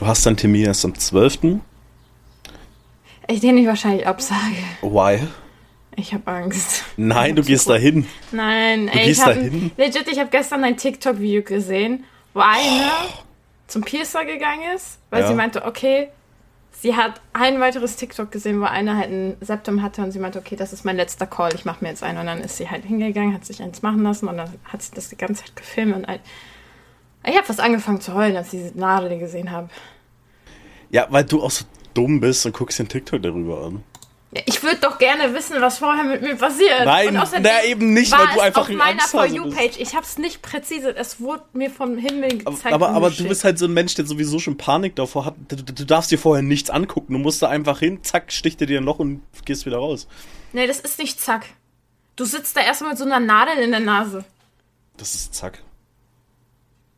Du hast deinen Termin erst am 12. Ich den ich wahrscheinlich absage. Why? Ich habe Angst. Nein, du gehst dahin. Nein, Du ey, gehst ich hab, dahin? legit, ich habe gestern ein TikTok-Video gesehen, wo eine zum Piercer gegangen ist, weil Ja. sie meinte, okay, sie hat ein weiteres TikTok gesehen, wo einer halt ein Septum hatte und sie meinte, okay, das ist mein letzter Call, ich mache mir jetzt einen. Und dann ist sie halt hingegangen, hat sich eins machen lassen und dann hat sie das die ganze Zeit gefilmt und ein, ich habe fast angefangen zu heulen, als ich diese Nadel gesehen habe. Ja, weil du auch so dumm bist und guckst den TikTok darüber an. Ja, Ich würde doch gerne wissen, was vorher mit mir passiert. Nein, na, eben nicht, weil du einfach auf ein meiner For Angsthase You-Page. Ich habe es nicht präzise. Es wurde mir vom Himmel Aber, gezeigt. aber, und aber du bist halt so ein Mensch, der sowieso schon Panik davor hat. Du, du, darfst dir vorher nichts angucken. Du musst da einfach hin, zack, sticht er dir ein Loch und gehst wieder raus. Nee, das ist nicht zack. Du sitzt da erstmal mit so einer Nadel in der Nase. Das ist zack.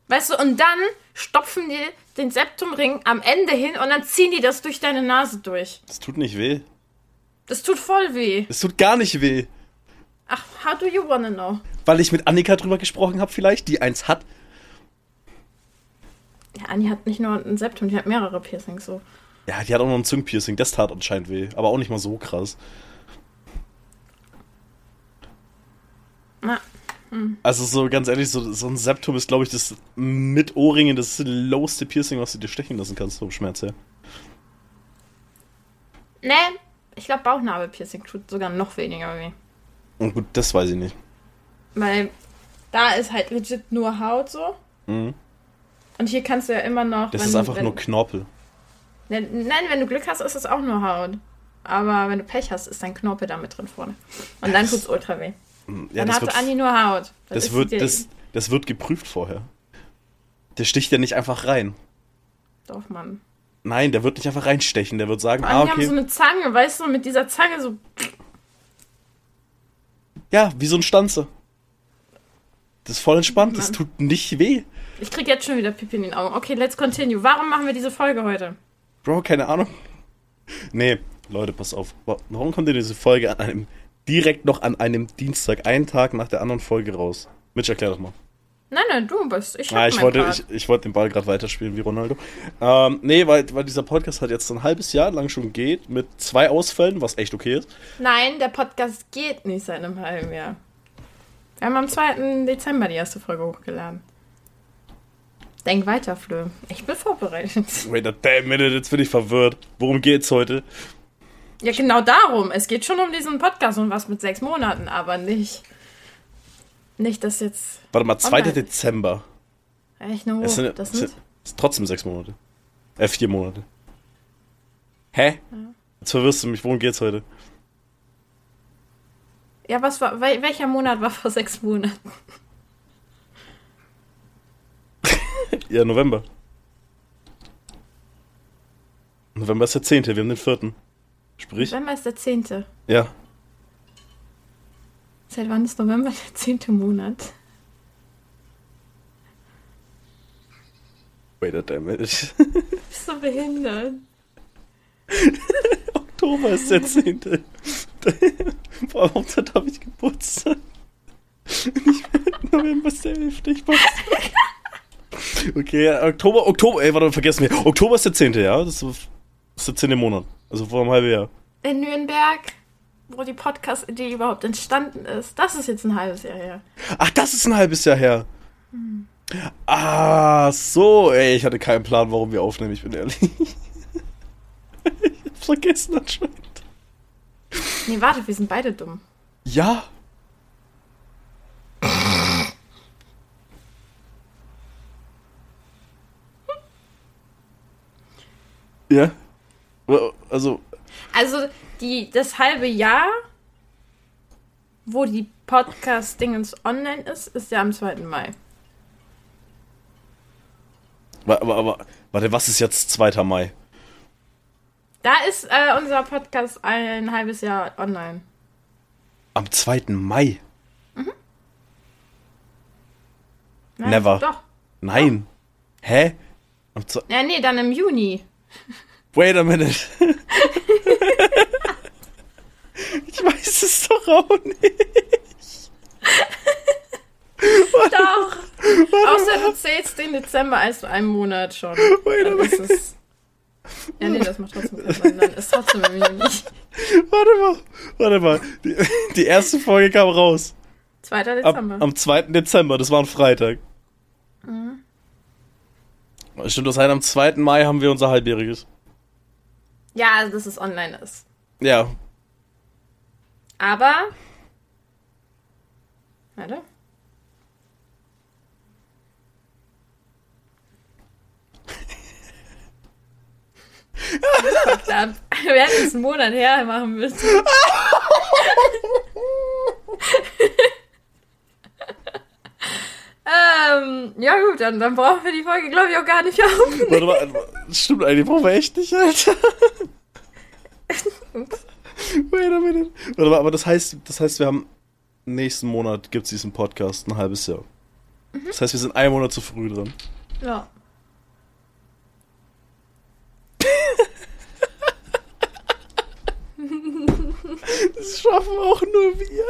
Weißt du, und dann stopfen die den Septumring am Ende hin und dann ziehen die das durch deine Nase durch. Das tut nicht weh. Das tut voll weh. Es tut gar nicht weh. Ach, how do you wanna know? Weil ich mit Annika drüber gesprochen habe, vielleicht, die eins hat. Ja, Anni hat nicht nur ein Septum, die hat mehrere Piercings so. Ja, die hat auch noch ein Zungenpiercing. Das tat anscheinend weh. Aber auch nicht mal so krass. Na, Also so ganz ehrlich, so, so ein Septum ist, glaube ich, das mit Ohrringen das lowste Piercing, was du dir stechen lassen kannst vom Schmerz her. nee, ich glaube Bauchnabelpiercing tut sogar noch weniger weh. Und gut, das weiß ich nicht. Weil da ist halt legit nur Haut so. Mhm. Und hier kannst du ja immer noch. Das ist einfach wenn, nur Knorpel. Nein, nein, wenn du Glück hast, ist es auch nur Haut. Aber wenn du Pech hast, ist dein Knorpel da mit drin vorne. Und dann tut's ultra weh. Ja, dann das hatte wird, Anni nur Haut. das, ist wird, das, das wird geprüft vorher. Der sticht ja nicht einfach rein. Doch, Mann. Nein, der wird nicht einfach reinstechen. Der wird sagen, ah, die haben so okay. eine Zange, weißt du, mit dieser Zange so. Ja, wie so ein Stanze. Das ist voll entspannt. Das Mann. tut nicht weh. Ich krieg jetzt schon wieder Pipi in den Augen. Okay, let's continue. Warum machen wir diese Folge heute? Bro, keine Ahnung. Nee, Leute, pass auf. Wa- Warum kommt denn diese Folge an einem, direkt noch an einem Dienstag, einen Tag nach der anderen Folge raus? Mitch, erklär doch mal. Nein, nein, du bist. Ich, Ah, ich, wollte, ich, ich wollte den Ball gerade weiterspielen wie Ronaldo. Ähm, nee, weil, weil dieser Podcast halt jetzt ein halbes Jahr lang schon geht, mit zwei Ausfällen, was echt okay ist. Nein, der Podcast geht nicht seit einem halben Jahr. Wir haben am 2. Dezember die erste Folge hochgeladen. Denk weiter, Flö. Ich bin vorbereitet. Wait a damn minute, jetzt bin ich verwirrt. Worum geht's heute? Ja, genau darum. Es geht schon um diesen Podcast und was mit sechs Monaten, aber nicht. Nicht, dass jetzt. Warte mal, 2. Online. Dezember. Echt nur. Es sind, das sind, ist trotzdem sechs Monate. Äh, vier Monate. Hä? Jetzt verwirrst du mich, worum geht's heute? ja, was war. wel- Welcher Monat war vor sechs Monaten? Ja, November. November ist der 10. Wir haben den 4. Sprich? November ist der zehnte. Ja. Seit wann ist November der zehnte Monat? Wait a minute. Bist du behindert? Oktober ist der 10. Vor allem Hauptsache habe ich Geburtstag. Nicht November ist der 11. Ich weiß. Okay, Oktober, Oktober, ey, warte mal, vergessen wir. Oktober ist der 10. ja? Das ist, das ist der 10. Monat. Also vor einem halben Jahr. In Nürnberg, wo die Podcast-Idee überhaupt entstanden ist. Das ist jetzt ein halbes Jahr her. Ach, das ist ein halbes Jahr her. Ah, so, ey, ich hatte keinen Plan, warum wir aufnehmen, ich bin ehrlich. ich hab's vergessen anscheinend. Nee, warte, wir sind beide dumm. Ja. ja. Also, Also, die, das halbe Jahr, wo die Podcast-Dingens online ist, ist ja am 2. Mai. aber, aber, warte, was ist jetzt 2. Mai? Da ist äh, unser Podcast ein halbes Jahr online. Am 2. Mai? Nein, Never. Doch. Nein. Hä? Am Ja, nee, dann im Juni. Wait a minute. ich weiß es doch auch nicht. Doch. Außer du zählst den Dezember als einen Monat schon. Wait a es. Ja, nee, das macht trotzdem keinen Sinn. Dann ist trotzdem irgendwie nicht. Warte mal, warte mal. Die, die erste Folge kam raus. 2. Am, Dezember. am 2. Dezember, das war ein Freitag. Mhm. Stimmt, das heißt, am 2. Mai haben wir unser halbjähriges. Ja, also dass es online ist. Ja. Aber. Warte. Up. Wir hätten es einen Monat her machen müssen. ähm, ja gut, dann, dann brauchen wir die Folge, glaube ich, auch gar nicht aufnehmen. Warte mal, das stimmt eigentlich, brauchen wir echt nicht, Alter. Wait a minute. Warte mal, aber das heißt, das heißt, wir haben nächsten Monat gibt's diesen Podcast, ein halbes Jahr. Das heißt, wir sind einen Monat zu früh dran. Ja. Das schaffen auch nur wir.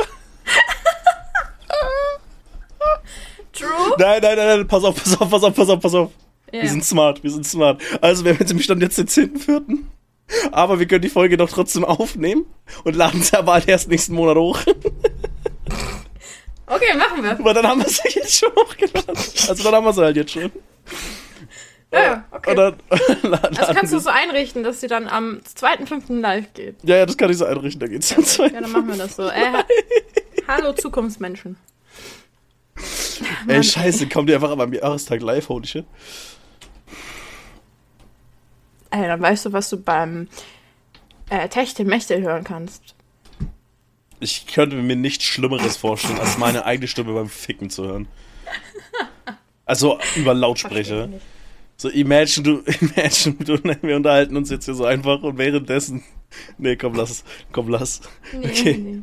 True? Nein, nein, nein, nein, pass auf, pass auf, pass auf, pass auf, pass auf. Ja. Wir sind smart, wir sind smart. Also, wir haben jetzt im Stand jetzt den 10.4. Aber wir können die Folge doch trotzdem aufnehmen und laden sie aber halt erst nächsten Monat hoch. Okay, machen wir. Aber dann haben wir sie jetzt schon hochgeladen. Also dann haben wir sie halt jetzt schon. Ja, okay. Und dann Das kannst du so einrichten, dass sie dann am 2.5. live geht. Ja, ja, das kann ich so einrichten, da geht's dann zwei. Ja, dann machen wir das so. Äh, ha- hallo Zukunftsmenschen. Ey, scheiße, kommt die einfach am Jahrestag live, holy shit. Ey, dann weißt du, was du beim äh, Techtel Mechtel hören kannst. Ich könnte mir nichts Schlimmeres vorstellen, als meine eigene Stimme beim Ficken zu hören. Also über Lautsprecher. So, imagine du, imagine du, wir unterhalten uns jetzt hier so einfach und währenddessen. Nee, komm, lass es. Komm, lass. Nee, Okay. nee.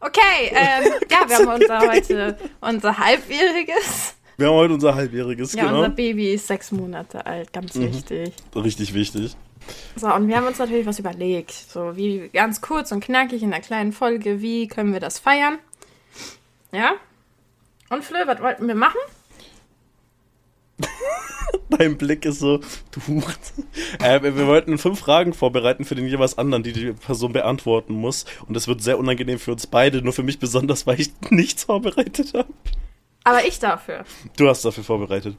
Okay, ähm, ja, wir haben unser heute unser halbjähriges. Wir haben heute unser halbjähriges, Ja, genau. unser Baby ist sechs Monate alt, ganz Mhm. wichtig. Richtig wichtig. So, und wir haben uns natürlich was überlegt. So, wie ganz kurz und knackig in einer kleinen Folge, wie können wir das feiern? Ja? Und Flö, was wollten wir machen? Dein Blick ist so, du Huren. Äh, wir wollten fünf Fragen vorbereiten für den jeweils anderen, die die Person beantworten muss. Und das wird sehr unangenehm für uns beide, nur für mich besonders, weil ich nichts vorbereitet habe. Aber ich dafür. Du hast dafür vorbereitet.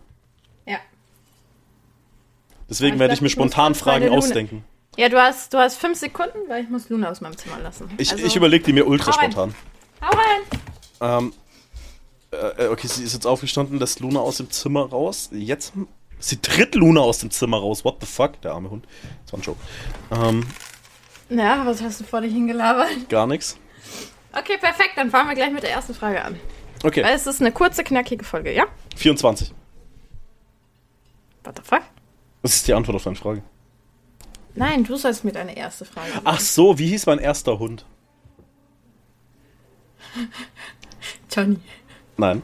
Ja. Deswegen ich werde ich mir spontan Fragen ausdenken. Ja, du hast, du hast fünf Sekunden, weil ich muss Luna aus meinem Zimmer lassen. Ich, Also, ich überlege die mir ultra hau spontan. Hau rein! Ähm, äh, okay, sie ist jetzt aufgestanden, lässt Luna aus dem Zimmer raus. Jetzt. Sie tritt Luna aus dem Zimmer raus. What the fuck? Der arme Hund. Das war ein Joke. Ähm, Ja, was hast du vor dich hingelabert? gar nichts. Okay, perfekt, dann fangen wir gleich mit der ersten Frage an. Okay, Weil es ist eine kurze, knackige Folge, ja? 24. What the fuck? Das ist die Antwort auf deine Frage. Nein, du sollst mir deine erste Frage sagen. Ach so, wie hieß mein erster Hund? Johnny. Nein.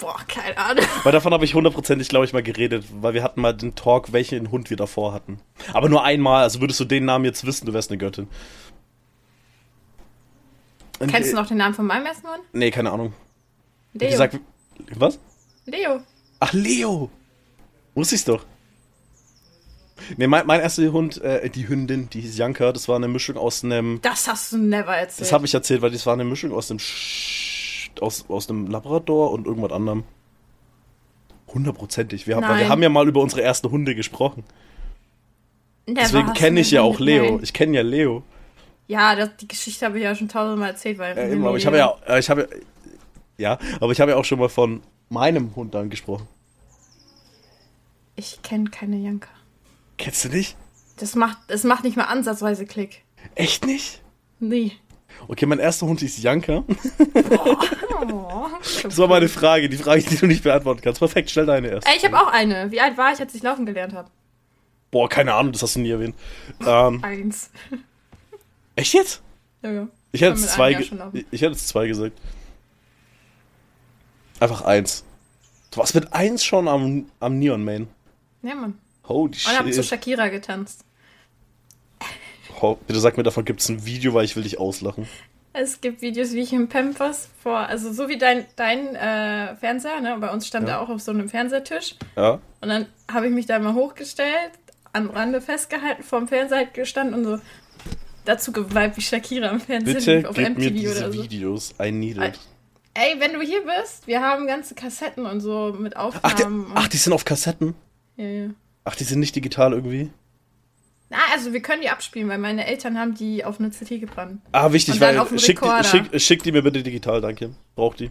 Boah, keine Ahnung. Weil davon habe ich hundertprozentig, glaube ich, mal geredet, weil wir hatten mal den Talk, welchen Hund wir davor hatten. Aber nur einmal, also würdest du den Namen jetzt wissen, du wärst eine Göttin. Und, Kennst du noch den Namen von meinem ersten Hund? Nee, keine Ahnung. Leo. gesagt, was? Leo. Ach, Leo! Wusste ich's doch. Nee, mein, mein erster Hund, äh, die Hündin, die hieß Janka, das war eine Mischung aus einem. Das hast du never erzählt. Das habe ich erzählt, weil das war eine Mischung aus dem Sch aus, aus einem Labrador und irgendwas anderem. Hundertprozentig. Wir, haben- wir haben ja mal über unsere ersten Hunde gesprochen. Never Deswegen kenne ich ja auch Leo. Nein. Ich kenne ja Leo. Ja, das, die Geschichte habe ich ja schon tausendmal erzählt, weil. Äh, eben, aber ich habe ja, äh, ich habe ja, aber ich habe ja auch schon mal von meinem Hund dann gesprochen. Ich kenne keine Janka. Kennst du nicht? Das macht, das macht nicht mal ansatzweise Klick. Echt nicht? Nee. Okay, mein erster Hund hieß Janka. Oh. Das war meine Frage, die Frage, die du nicht beantworten kannst. Perfekt, stell deine erst. Ey, ich habe auch eine. Wie alt war ich, als ich laufen gelernt habe? Boah, keine Ahnung, das hast du nie erwähnt. Ähm, Eins. echt jetzt? Ja, ja. Ich hätte Kann jetzt zwei, ich ich hätte jetzt zwei gesagt. Einfach eins. Du warst mit eins schon am, am Neon Main. Ja, Mann. Holy Und habe zu shit. Shakira getanzt. Bitte sag mir, davon gibt es ein Video, weil ich will dich auslachen. Es gibt Videos, wie ich im Pampers vor, also so wie dein, dein äh, Fernseher, ne? Bei uns stand Ja. er auch auf so einem Fernsehtisch. Ja. Und dann habe ich mich da mal hochgestellt, am Rande festgehalten, vorm Fernseher halt gestanden und so dazu geweibt wie Shakira am Fernsehen Bitte auf gib mir MTV diese oder so. Videos. I need it. Ey, wenn du hier bist, wir haben ganze Kassetten und so mit Ach die, Aufnahmen. ach, die sind auf Kassetten? ja, ja. Ach, die sind nicht digital irgendwie? Na, also wir können die abspielen, weil meine Eltern haben die auf eine CD gebrannt. Ah, wichtig, weil schick die, schick, schick die mir bitte digital, danke. Brauch die.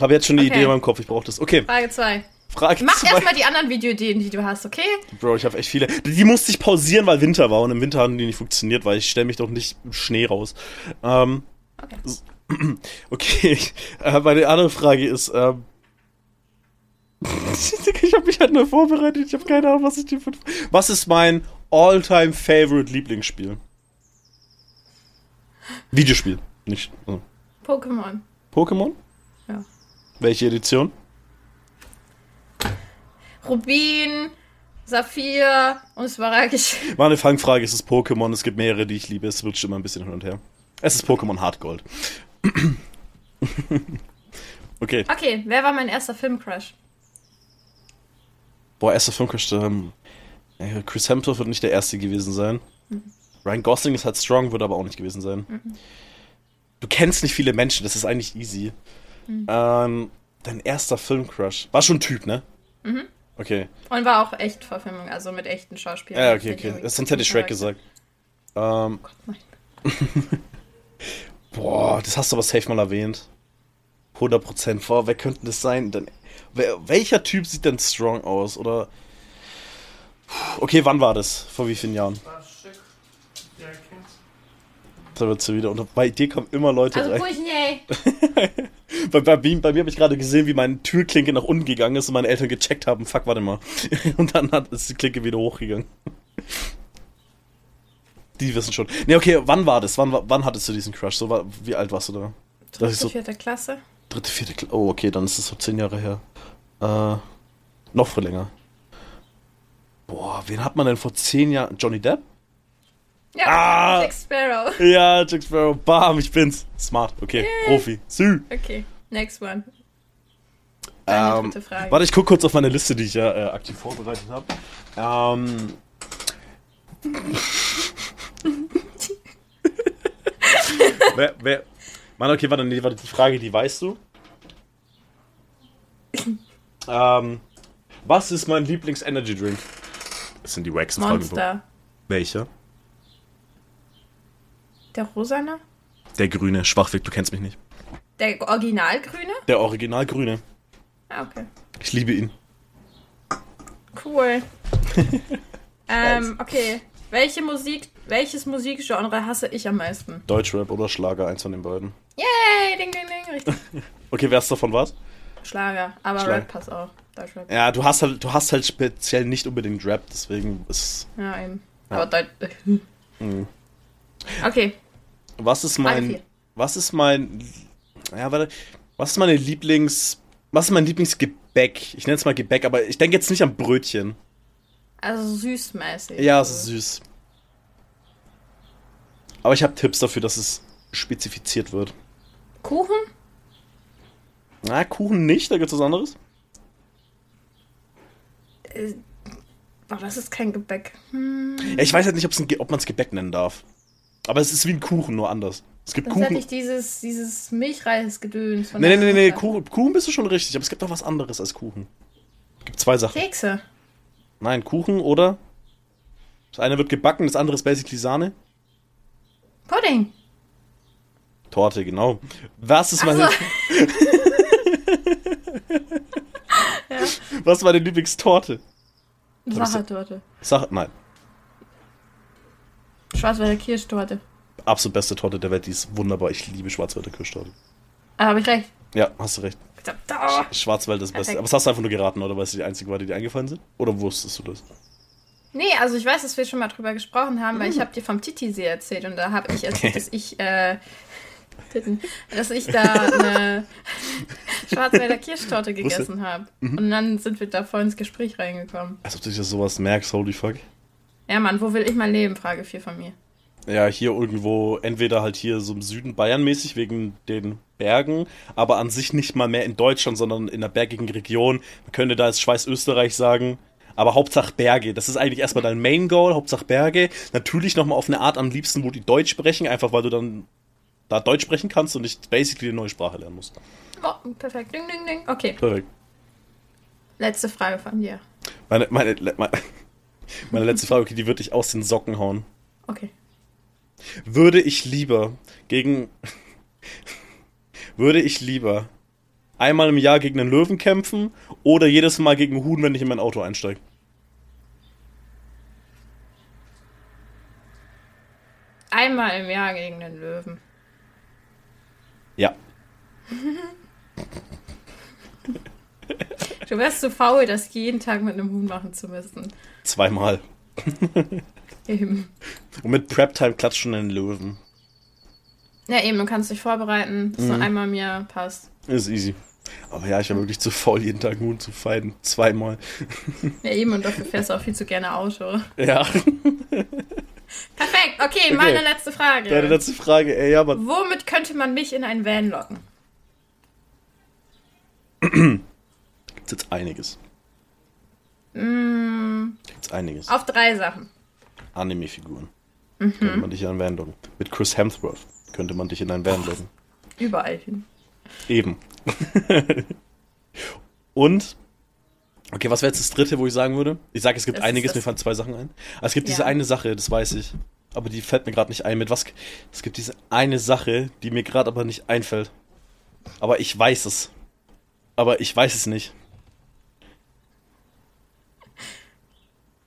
Habe jetzt schon die Okay. Idee in meinem Kopf, ich brauche das. Okay, Frage 2. Frage Mach erstmal die anderen Videoideen, die du hast, okay? Bro, ich habe echt viele. Die musste ich pausieren, weil Winter war und im Winter haben die nicht funktioniert, weil ich stelle mich doch nicht im Schnee raus. Ähm, Okay. okay, äh, meine andere Frage ist, ähm, ich habe mich halt nur vorbereitet, ich habe keine Ahnung, was ich dir. Was ist mein all-time favorite Lieblingsspiel? Videospiel, nicht... Also. Pokémon. Pokémon? Ja. Welche Edition? Rubin, Saphir und Smaragd. Meine Fangfrage ist es Pokémon. Es gibt mehrere, die ich liebe. Es rutscht immer ein bisschen hin und her. Es ist Pokémon Hardgold. okay. Okay, wer war mein erster Filmcrush? Boah, erster Filmcrush. Ähm, äh, Chris Hemsworth wird nicht der erste gewesen sein. Ryan Gosling ist halt strong, wird aber auch nicht gewesen sein. Du kennst nicht viele Menschen, das ist eigentlich easy. Ähm, dein erster Filmcrush. War schon ein Typ, ne? Okay. Und war auch echt Verfilmung, also mit echten Schauspielern. Ja, okay, okay. irgendwie Sonst hätte ich Shrek gesagt. Ähm, nein. Boah, das hast du aber safe mal erwähnt. 100%. Boah, wer könnte das sein? Denn, wer, welcher Typ sieht denn strong aus? Oder. Okay, wann war das? Vor wie vielen Jahren? Da wird sie wieder. Und bei dir kommen immer Leute Also rein. Kujney. Bei, bei, mir- bei mir habe ich gerade gesehen, wie meine Türklinke nach unten gegangen ist und meine Eltern gecheckt haben. Fuck, warte mal. Und dann hat, ist die Klinke wieder hochgegangen. Die wissen schon. Ne, okay, wann war das? Wann, wann hattest du diesen Crush? So, war- wie alt warst du da? Das ist Dritte, so vierte Klasse. dritte, vierte Klasse. Oh, okay, dann ist es so zehn Jahre her. Äh, noch viel länger. Boah, wen hat man denn vor zehn Jahren? Johnny Depp? Ja, Ah! Jack Sparrow. Ja, Jack Sparrow. Bam, ich bin's. Smart. Okay, Profi. Sü. Okay, next one. Ähm, warte, ich guck kurz auf meine Liste, die ich ja äh, aktiv vorbereitet habe. Ähm. wer, wer. Mann, okay, warte, nee, warte, die Frage, die weißt du. ähm, was ist mein Lieblings-Energy-Drink? Das sind die Fragen. Monster. Welcher? Der Rosane? Der grüne, Schwachweg, du kennst mich nicht. Der Originalgrüne? Der original grüne. Ah, okay. Ich liebe ihn. Cool. ähm, okay. Welche Musik, welches Musikgenre hasse ich am meisten? Deutschrap oder Schlager, eins von den beiden. Yay, ding, ding, ding, richtig. Okay, wer ist davon was? Schlager, aber Schlager. Rap passt auch. Deutschrap. Ja, du hast halt, du hast halt speziell nicht unbedingt Rap, deswegen ist. Ja, eben. Ja. Aber Deut Mhm. Okay, Was ist mein. Was ist mein. Ja, warte. Was ist meine Lieblings. Was ist mein Lieblingsgebäck? Ich nenne es mal Gebäck, aber ich denke jetzt nicht an Brötchen. also süßmäßig. Ja, es ist süß. Aber ich habe Tipps dafür, dass es spezifiziert wird. Kuchen? Na, Kuchen nicht, da gibt es was anderes. Äh, oh, das ist kein Gebäck. Hm, Ja, ich weiß halt nicht, ob man es Gebäck nennen darf. Aber es ist wie ein Kuchen, nur anders. Es gibt das Kuchen. hätte ich dieses, dieses Milchreisgedöns von Nee, nee, nee, nee. Kuchen, Kuchen bist du schon richtig, aber es gibt noch was anderes als Kuchen. Es gibt zwei Sachen. Kekse. Nein, Kuchen oder? Das eine wird gebacken, das andere ist basically Sahne. Pudding. Torte, genau. Was ist Ach meine, so. was ist meine Lieblingstorte? Sachertorte. Sag, nein. Schwarzwälder Kirschtorte. Absolut beste Torte der Welt, die ist wunderbar. Ich liebe Schwarzwälder Kirschtorte. Ah, habe ich recht. Ja, hast du recht. Da. Schwarzwald ist das Beste. Aber das hast du einfach nur geraten, oder? Weil es die einzige war, die dir eingefallen sind? Oder wusstest du das? Nee, also ich weiß, dass wir schon mal drüber gesprochen haben, weil ich habe dir vom Titisee erzählt und da habe ich erzählt, dass ich, äh, Titten, dass ich da eine Schwarzwälder Kirschtorte gegessen habe. Und dann sind wir da voll ins Gespräch reingekommen. Als ob du dir sowas merkst, holy fuck. Ja, Mann, wo will ich mal leben? Frage 4 von mir. Ja, hier irgendwo, entweder halt hier so im Süden Bayern mäßig wegen den Bergen, aber an sich nicht mal mehr in Deutschland, sondern in einer bergigen Region. Man könnte da als Schweiz Österreich sagen. Aber Hauptsache Berge. Das ist eigentlich erstmal dein Main Goal, Hauptsache Berge. Natürlich nochmal auf eine Art am liebsten, wo die Deutsch sprechen, einfach weil du dann da Deutsch sprechen kannst und nicht basically eine neue Sprache lernen musst. Oh, perfekt. Ding, ding, ding. Okay, Perfekt. letzte Frage von dir. Meine, meine, meine, meine letzte Frage, okay, die würde ich aus den Socken hauen. Okay. Würde ich lieber gegen. würde ich lieber einmal im Jahr gegen einen Löwen kämpfen oder jedes Mal gegen einen Huhn, wenn ich in mein Auto einsteige? Einmal im Jahr gegen den Löwen. Ja. Du wärst zu faul, das jeden Tag mit einem Huhn machen zu müssen. Zweimal. Eben. Und mit Prep-Time klatscht schon einen Löwen. Ja, eben, du kannst dich vorbereiten. Das Mhm. nur einmal Jahr passt. Ist easy. Aber ja, ich war wirklich zu faul, jeden Tag einen Huhn zu fighten. Zweimal. Ja, eben, und dafür fährst du auch viel zu gerne Auto. Ja. Perfekt, okay, meine letzte Frage. Deine letzte Frage, ey, ja, man. Womit könnte man mich in einen Van locken? Gibt's jetzt einiges. Mm, Gibt's einiges. auf drei Sachen. Anime-Figuren. Mhm. Könnte man dich in einen Van locken. Mit Chris Hemsworth könnte man dich in einen Van locken. Überall hin. Eben. Und, okay, was wäre jetzt das dritte, wo ich sagen würde? Ich sage, es gibt Das einiges, mir fallen zwei Sachen ein. Aber es gibt Ja. diese eine Sache, das weiß ich. Aber die fällt mir gerade nicht ein. Mit was? Es gibt diese eine Sache, die mir gerade aber nicht einfällt. Aber ich weiß es. Aber ich weiß es nicht.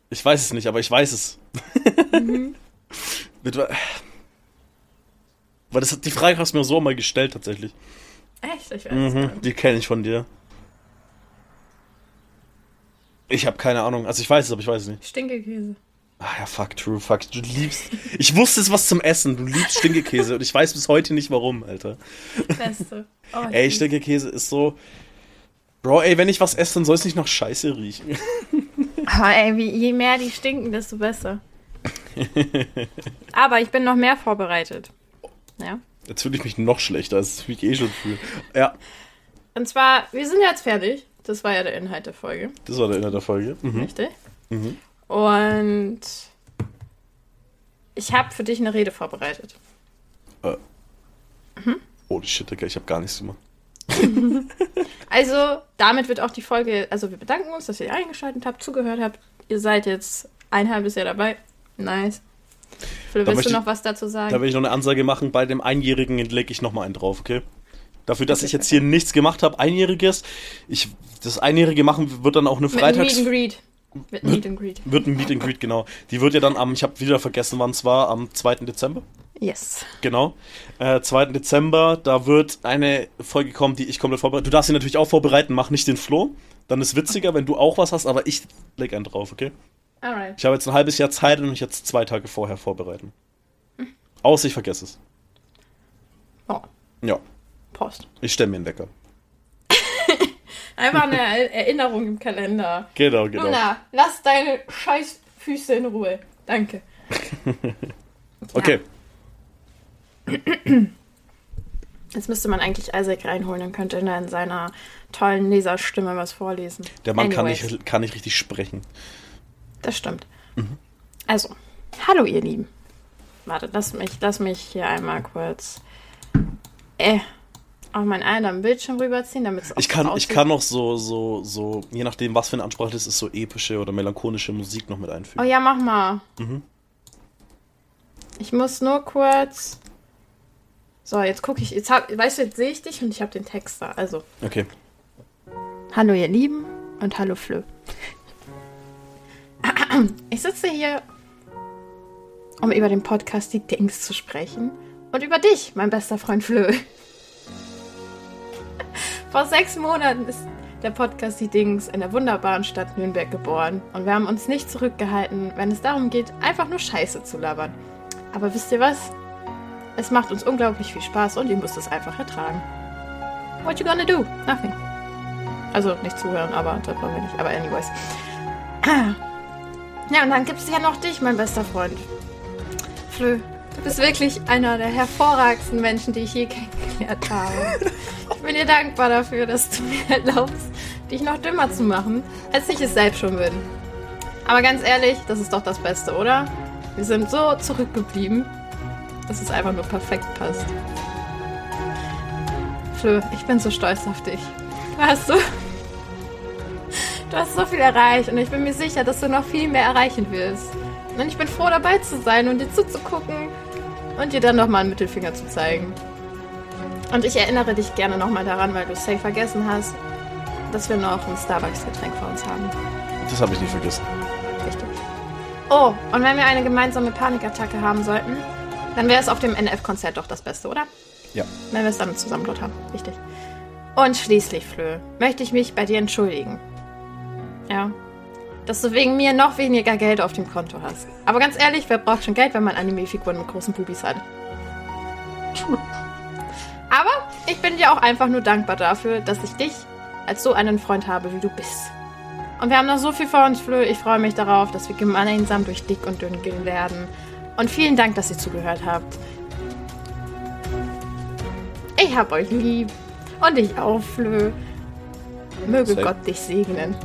Ich weiß es nicht, aber ich weiß es. Mit, wa- weil das die Frage hast du mir so mal gestellt tatsächlich. Echt? Ich weiß es Mhm, nicht. die kenne ich von dir. Ich habe keine Ahnung. Also ich weiß es, aber ich weiß es nicht. Stinkekäse. Ah ja, fuck, true, fuck. Du liebst. Ich wusste es was zum Essen. Du liebst Stinkekäse und ich weiß bis heute nicht warum, Alter. Beste. Oh, Ey, lieb's. Stinkekäse ist so. Bro, ey, wenn ich was esse, dann soll es nicht nach Scheiße riechen. Oh, ey, wie, je mehr die stinken, desto besser. Aber ich bin noch mehr vorbereitet. Ja. Jetzt fühle ich mich noch schlechter, als ich eh schon fühle. Ja, Und zwar, wir sind jetzt fertig. Das war ja der Inhalt der Folge. das war der Inhalt der Folge. Mhm. Richtig? Mhm. Und ich habe für dich eine Rede vorbereitet. Holy shit, Digga, ich habe gar nichts gemacht. Also, damit wird auch die Folge, also wir bedanken uns, dass ihr eingeschaltet habt, zugehört habt. Ihr seid jetzt ein halbes Jahr dabei. Nice. Phil, Da willst du noch was dazu sagen? Da will ich noch eine Ansage machen. Bei dem Einjährigen lege ich noch mal einen drauf, okay? Dafür, dass ich jetzt hier nichts gemacht habe, Einjähriges. Ich, das Einjährige machen wird dann auch eine Mit Freitags... Meet and Greet. Mit Meet and Greet. Wird ein Meet and Greet, genau. Die wird ja dann am, ich habe wieder vergessen, wann es war, am 2. Dezember. Yes. Genau. Äh, 2. Dezember, da wird eine Folge kommen, die ich komplett vorbereite. Du darfst sie natürlich auch vorbereiten, mach nicht den Flo. Dann ist witziger, wenn du auch was hast, aber ich leg einen drauf, okay? Alright. Ich habe jetzt ein halbes Jahr Zeit und mich jetzt zwei Tage vorher vorbereiten. Außer ich vergesse es. Oh, Ja, Post. ich stelle mir einen Wecker. Einfach eine Er- Erinnerung im Kalender. Genau, genau. Luna, lass deine scheiß Füße in Ruhe. Danke. Okay. Jetzt müsste man eigentlich Isaac reinholen, dann könnte er in seiner tollen Leserstimme was vorlesen. Der Mann kann nicht, kann nicht richtig sprechen. Das stimmt. Also, hallo ihr Lieben. Warte, lass mich, lass mich hier einmal kurz äh, auf meinen anderen Bildschirm rüberziehen, damit es auch Ich kann, ich kann noch so, so, so, je nachdem, was für eine Ansprache das ist, so epische oder melancholische Musik noch mit Oh einfügen. ja, mach mal. Mhm. Ich muss nur kurz. So, jetzt gucke ich. Jetzt hab, weißt du, jetzt sehe ich dich und ich habe den Text da. Also, Okay. hallo ihr Lieben und hallo Flö. Ich sitze hier, um über den Podcast Die Dings zu sprechen. Und über dich, mein bester Freund Flö. Vor sechs Monaten ist der Podcast Die Dings in der wunderbaren Stadt Nürnberg geboren. Und wir haben uns nicht zurückgehalten, wenn es darum geht, einfach nur Scheiße zu labern. Aber wisst ihr was? Es macht uns unglaublich viel Spaß und ihr müsst es einfach ertragen. What you gonna do? Nothing. Also nicht zuhören, aber das wollen wir nicht. Aber anyways. Ja, und dann gibt es ja noch dich, mein bester Freund. Flö, Du bist wirklich einer der hervorragendsten Menschen, die ich je kennengelernt habe. Ich bin dir dankbar dafür, dass du mir erlaubst, dich noch dümmer zu machen, als ich es selbst schon bin. Aber ganz ehrlich, das ist doch das Beste, oder? Wir sind so zurückgeblieben, dass es einfach nur perfekt passt. Flö, ich bin so stolz auf dich. Du hast so. Du hast so viel erreicht und ich bin mir sicher, dass du noch viel mehr erreichen wirst. Und ich bin froh dabei zu sein und dir zuzugucken und dir dann nochmal einen Mittelfinger zu zeigen. Und ich erinnere dich gerne nochmal daran, weil du es safe vergessen hast, dass wir noch ein Starbucks-Getränk vor uns haben. Das habe ich nicht vergessen. Richtig. Oh, und wenn wir eine gemeinsame Panikattacke haben sollten, dann wäre es auf dem NF-Konzert doch das Beste, oder? Ja. Wenn wir es dann zusammen dort haben. Richtig. Und schließlich, Flö, möchte ich mich bei dir entschuldigen. Ja. Dass du wegen mir noch weniger Geld auf dem Konto hast. Aber ganz ehrlich, wer braucht schon Geld, wenn man Anime-Figuren mit großen Bubis hat? Aber ich bin dir auch einfach nur dankbar dafür, dass ich dich als so einen Freund habe, wie du bist. Und wir haben noch so viel vor uns, Flö. Ich freue mich darauf, dass wir gemeinsam durch dick und dünn gehen werden. Und vielen Dank, dass ihr zugehört habt. Ich hab euch lieb. Und ich auch, Flö. Möge Gott dich segnen.